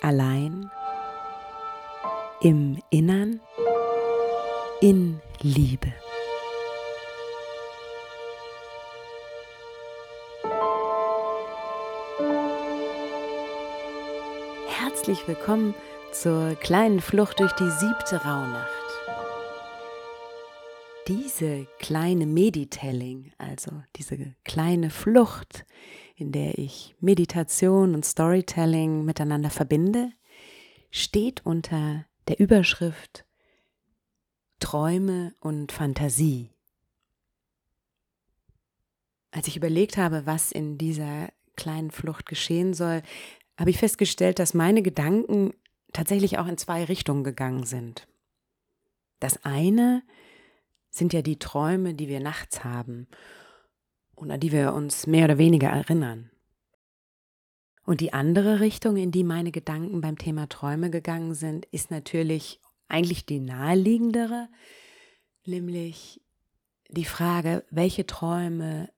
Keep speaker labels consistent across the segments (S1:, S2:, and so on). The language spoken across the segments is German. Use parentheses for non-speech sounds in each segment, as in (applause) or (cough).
S1: allein, im Innern, in Liebe. Herzlich willkommen zur kleinen Flucht durch die siebte Rauhnacht. Diese kleine Meditelling, also diese kleine Flucht, in der ich Meditation und Storytelling miteinander verbinde, steht unter der Überschrift Träume und Fantasie. Als ich überlegt habe, was in dieser kleinen Flucht geschehen soll, habe ich festgestellt, dass meine Gedanken tatsächlich auch in zwei Richtungen gegangen sind. Das eine sind ja die Träume, die wir nachts haben und an die wir uns mehr oder weniger erinnern. Und die andere Richtung, in die meine Gedanken beim Thema Träume gegangen sind, ist natürlich eigentlich die naheliegendere, nämlich die Frage, welche Träume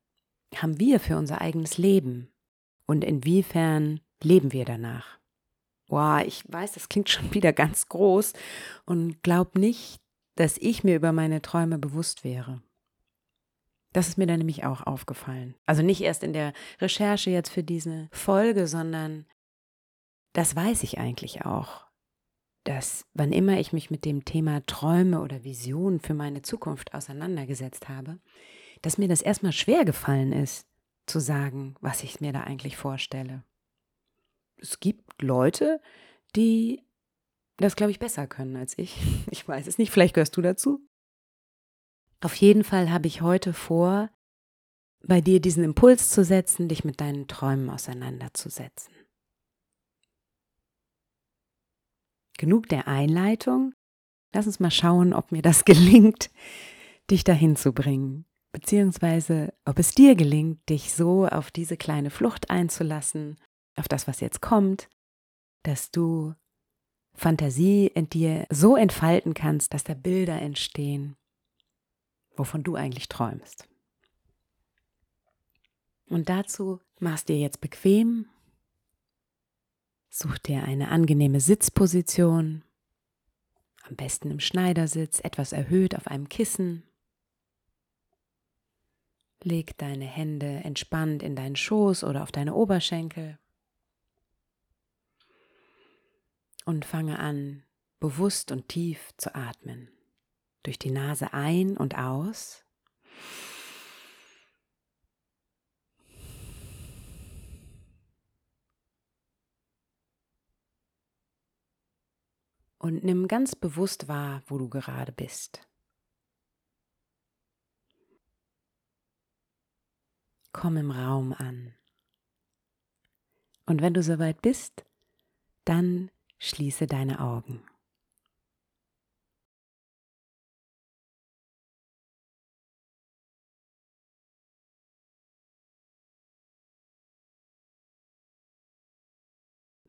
S1: haben wir für unser eigenes Leben und inwiefern leben wir danach? Wow, ich weiß, das klingt schon (laughs) wieder ganz groß und glaub nicht, dass ich mir über meine Träume bewusst wäre. Das ist mir dann nämlich auch aufgefallen. Also nicht erst in der Recherche jetzt für diese Folge, sondern das weiß ich eigentlich auch, dass wann immer ich mich mit dem Thema Träume oder Visionen für meine Zukunft auseinandergesetzt habe, dass mir das erstmal schwer gefallen ist, zu sagen, was ich mir da eigentlich vorstelle. Es gibt Leute, die das, glaube ich, besser können als ich. (laughs) Ich weiß es nicht, vielleicht gehörst du dazu. Auf jeden Fall habe ich heute vor, bei dir diesen Impuls zu setzen, dich mit deinen Träumen auseinanderzusetzen. Genug der Einleitung. Lass uns mal schauen, ob mir das (laughs) gelingt, dich dahin zu bringen, beziehungsweise ob es dir gelingt, dich so auf diese kleine Flucht einzulassen, auf das, was jetzt kommt, dass du Fantasie in dir so entfalten kannst, dass da Bilder entstehen, wovon du eigentlich träumst. Und dazu machst dir jetzt bequem, such dir eine angenehme Sitzposition, am besten im Schneidersitz, etwas erhöht auf einem Kissen. Leg deine Hände entspannt in deinen Schoß oder auf deine Oberschenkel und fange an, bewusst und tief zu atmen durch die Nase ein und aus. Und nimm ganz bewusst wahr, wo du gerade bist. Komm im Raum an. Und wenn du soweit bist, dann schließe deine Augen.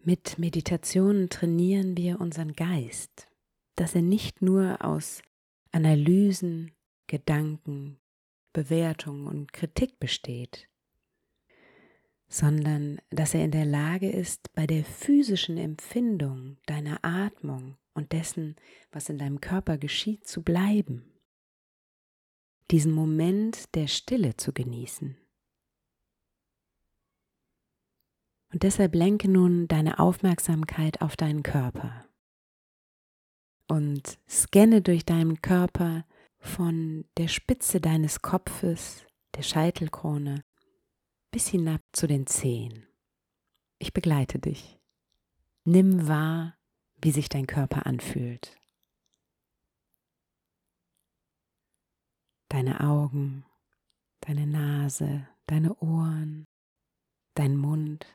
S1: Mit Meditationen trainieren wir unseren Geist, dass er nicht nur aus Analysen, Gedanken, Bewertung und Kritik besteht, sondern dass er in der Lage ist, bei der physischen Empfindung deiner Atmung und dessen, was in deinem Körper geschieht, zu bleiben, diesen Moment der Stille zu genießen Und deshalb lenke nun deine Aufmerksamkeit auf deinen Körper und scanne durch deinen Körper von der Spitze deines Kopfes, der Scheitelkrone, bis hinab zu den Zehen. Ich begleite dich. Nimm wahr, wie sich dein Körper anfühlt. Deine Augen, deine Nase, deine Ohren, dein Mund,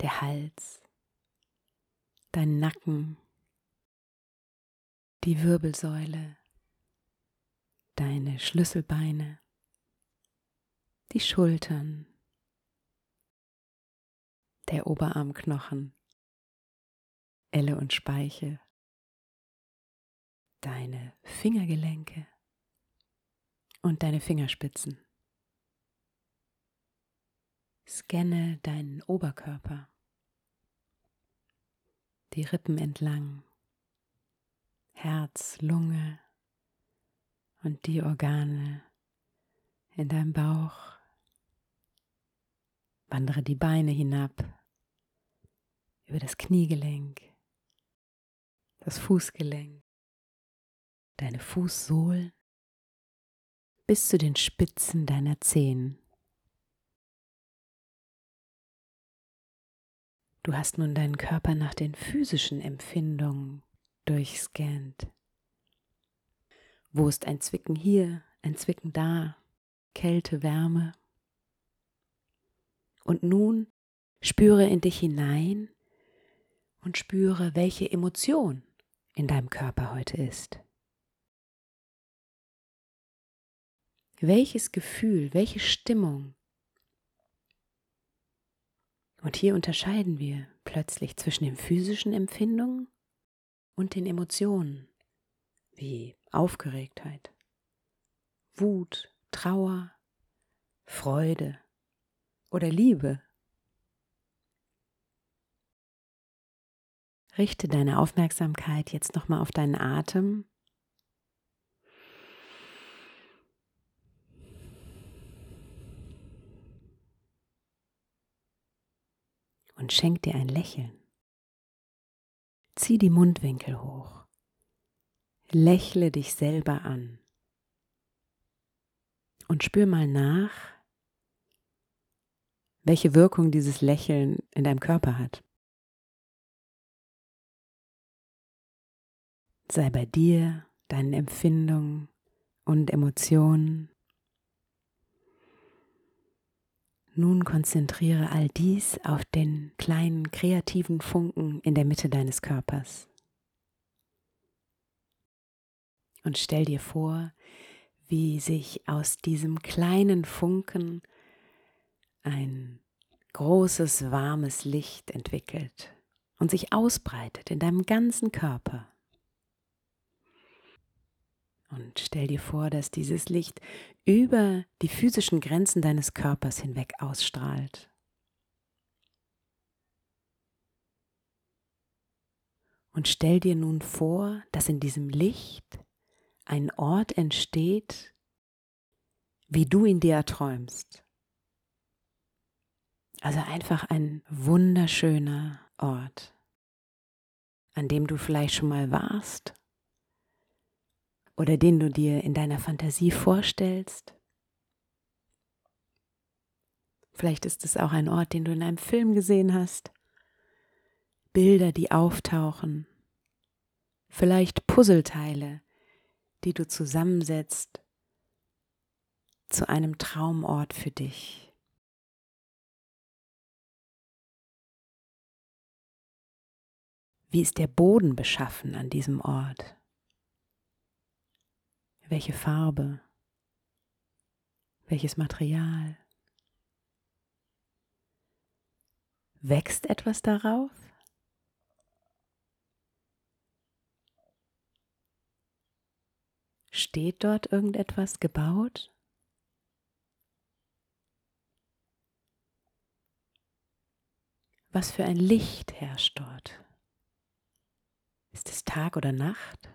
S1: der Hals, dein Nacken, die Wirbelsäule, deine Schlüsselbeine, die Schultern, der Oberarmknochen, Elle und Speichel, deine Fingergelenke und deine Fingerspitzen. Scanne deinen Oberkörper, die Rippen entlang, Herz, Lunge und die Organe in deinem Bauch. Wandere die Beine hinab über das Kniegelenk, das Fußgelenk, deine Fußsohlen bis zu den Spitzen deiner Zehen. Du hast nun deinen Körper nach den physischen Empfindungen durchscannt. Wo ist ein Zwicken hier, ein Zwicken da, Kälte, Wärme? Und nun spüre in dich hinein und spüre, welche Emotion in deinem Körper heute ist. Welches Gefühl, welche Stimmung und hier unterscheiden wir plötzlich zwischen den physischen Empfindungen und den Emotionen wie Aufgeregtheit, Wut, Trauer, Freude oder Liebe. Richte deine Aufmerksamkeit jetzt nochmal auf deinen Atem und schenk dir ein Lächeln. Zieh die Mundwinkel hoch. Lächle dich selber an. Und spür mal nach, welche Wirkung dieses Lächeln in deinem Körper hat. Sei bei dir, deinen Empfindungen und Emotionen. Nun konzentriere all dies auf den kleinen kreativen Funken in der Mitte deines Körpers. Und stell dir vor, wie sich aus diesem kleinen Funken ein großes, warmes Licht entwickelt und sich ausbreitet in deinem ganzen Körper. Und stell dir vor, dass dieses Licht über die physischen Grenzen deines Körpers hinweg ausstrahlt. Und stell dir nun vor, dass in diesem Licht ein Ort entsteht, wie du ihn dir erträumst. Also einfach ein wunderschöner Ort, an dem du vielleicht schon mal warst oder den du dir in deiner Fantasie vorstellst. Vielleicht ist es auch ein Ort, den du in einem Film gesehen hast. Bilder, die auftauchen. Vielleicht Puzzleteile, die du zusammensetzt zu einem Traumort für dich. Wie ist der Boden beschaffen an diesem Ort? Welche Farbe? Welches Material? Wächst etwas darauf? Steht dort irgendetwas gebaut? Was für ein Licht herrscht dort? Ist es Tag oder Nacht?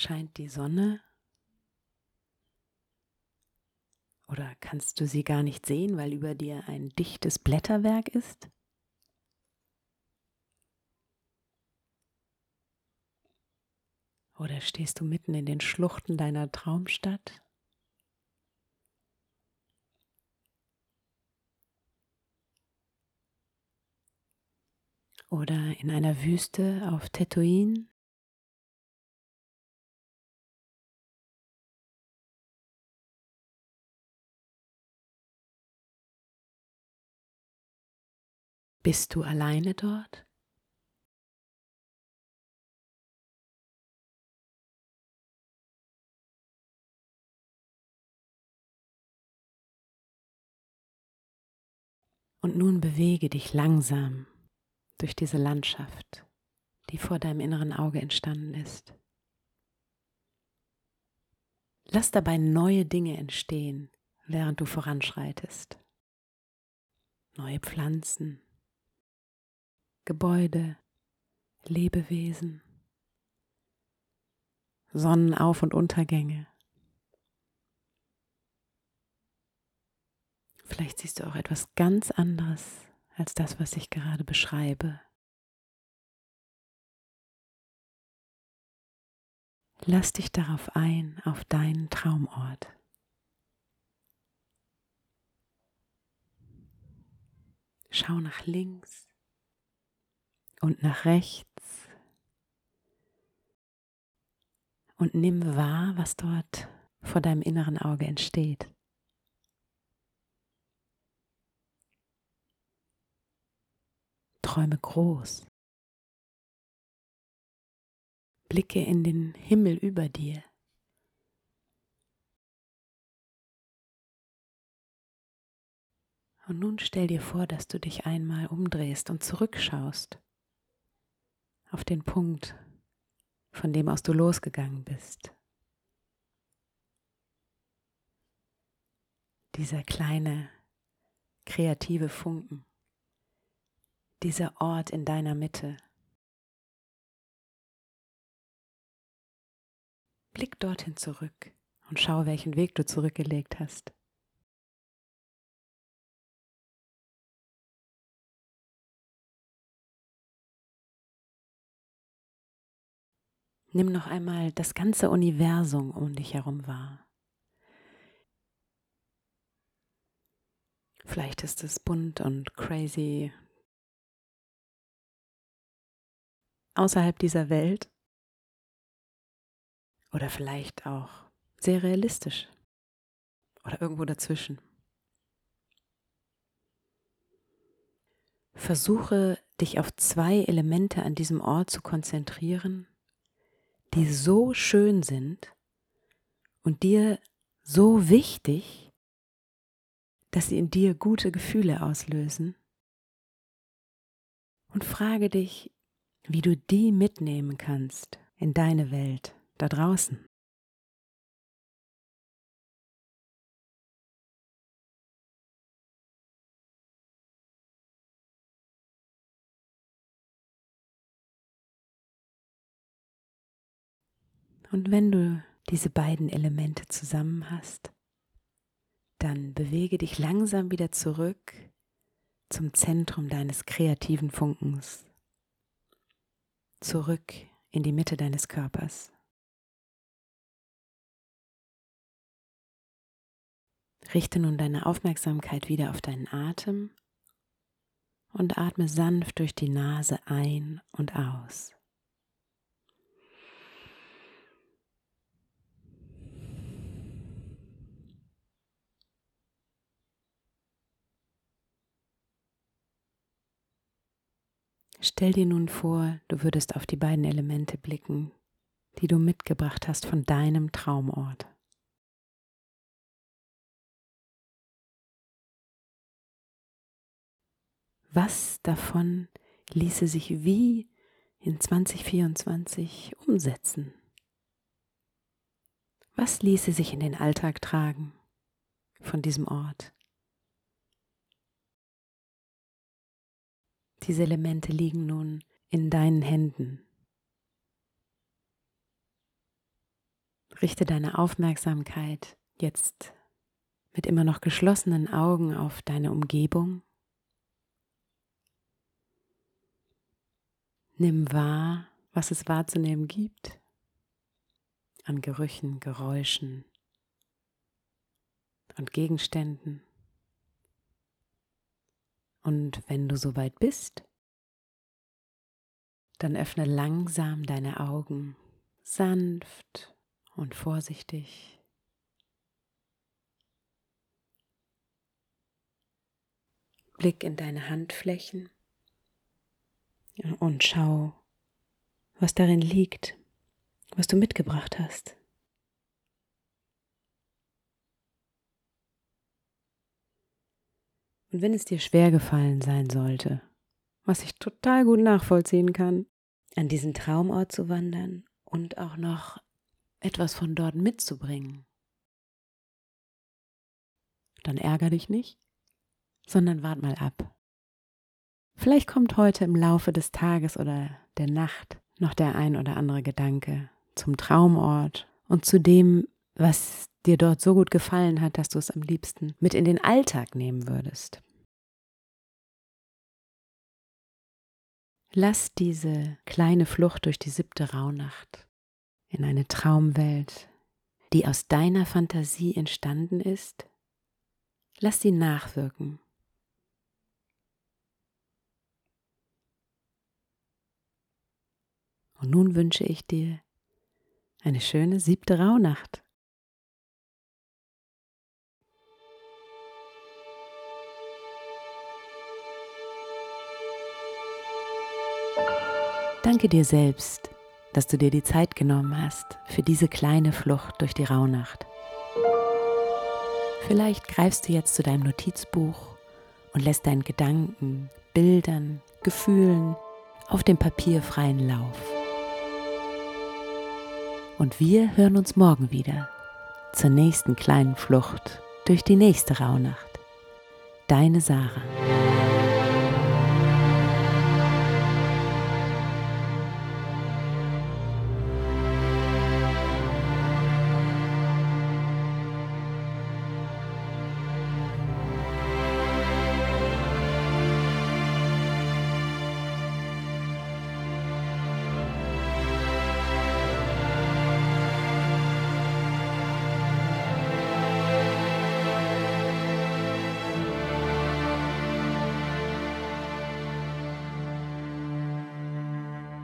S1: Scheint die Sonne? Oder kannst du sie gar nicht sehen, weil über dir ein dichtes Blätterwerk ist? Oder stehst du mitten in den Schluchten deiner Traumstadt? Oder in einer Wüste auf Tatooine? Bist du alleine dort? Und nun bewege dich langsam durch diese Landschaft, die vor deinem inneren Auge entstanden ist. Lass dabei neue Dinge entstehen, während du voranschreitest. Neue Pflanzen, Gebäude, Lebewesen, Sonnenauf- und Untergänge. Vielleicht siehst du auch etwas ganz anderes als das, was ich gerade beschreibe. Lass dich darauf ein, auf deinen Traumort. Schau nach links und nach rechts und nimm wahr, was dort vor deinem inneren Auge entsteht. Träume groß. Blicke in den Himmel über dir. Und nun stell dir vor, dass du dich einmal umdrehst und zurückschaust auf den Punkt, von dem aus du losgegangen bist. Dieser kleine kreative Funken, dieser Ort in deiner Mitte. Blick dorthin zurück und schau, welchen Weg du zurückgelegt hast. Nimm noch einmal das ganze Universum um dich herum wahr. Vielleicht ist es bunt und crazy außerhalb dieser Welt oder vielleicht auch sehr realistisch oder irgendwo dazwischen. Versuche dich auf zwei Elemente an diesem Ort zu konzentrieren, die so schön sind und dir so wichtig, dass sie in dir gute Gefühle auslösen. Und frage dich, wie du die mitnehmen kannst in deine Welt da draußen. Und wenn du diese beiden Elemente zusammen hast, dann bewege dich langsam wieder zurück zum Zentrum deines kreativen Funkens, zurück in die Mitte deines Körpers. Richte nun deine Aufmerksamkeit wieder auf deinen Atem und atme sanft durch die Nase ein und aus. Stell dir nun vor, du würdest auf die beiden Elemente blicken, die du mitgebracht hast von deinem Traumort. Was davon ließe sich wie in 2024 umsetzen? Was ließe sich in den Alltag tragen von diesem Ort? Diese Elemente liegen nun in deinen Händen. Richte deine Aufmerksamkeit jetzt mit immer noch geschlossenen Augen auf deine Umgebung. Nimm wahr, was es wahrzunehmen gibt an Gerüchen, Geräuschen und Gegenständen. Und wenn du soweit bist, dann öffne langsam deine Augen, sanft und vorsichtig. Blick in deine Handflächen Und schau, was darin liegt, was du mitgebracht hast. Und wenn es dir schwer gefallen sein sollte, was ich total gut nachvollziehen kann, an diesen Traumort zu wandern und auch noch etwas von dort mitzubringen, dann ärger dich nicht, sondern wart mal ab. Vielleicht kommt heute im Laufe des Tages oder der Nacht noch der ein oder andere Gedanke zum Traumort und zu dem, was dir dort so gut gefallen hat, dass du es am liebsten mit in den Alltag nehmen würdest. Lass diese kleine Flucht durch die siebte Rauhnacht in eine Traumwelt, die aus deiner Fantasie entstanden ist, lass sie nachwirken. Und nun wünsche ich dir eine schöne siebte Rauhnacht. Danke dir selbst, dass du dir die Zeit genommen hast für diese kleine Flucht durch die Rauhnacht. Vielleicht greifst du jetzt zu deinem Notizbuch und lässt deinen Gedanken, Bildern, Gefühlen auf dem Papier freien Lauf. Und wir hören uns morgen wieder zur nächsten kleinen Flucht durch die nächste Rauhnacht. Deine Sarah.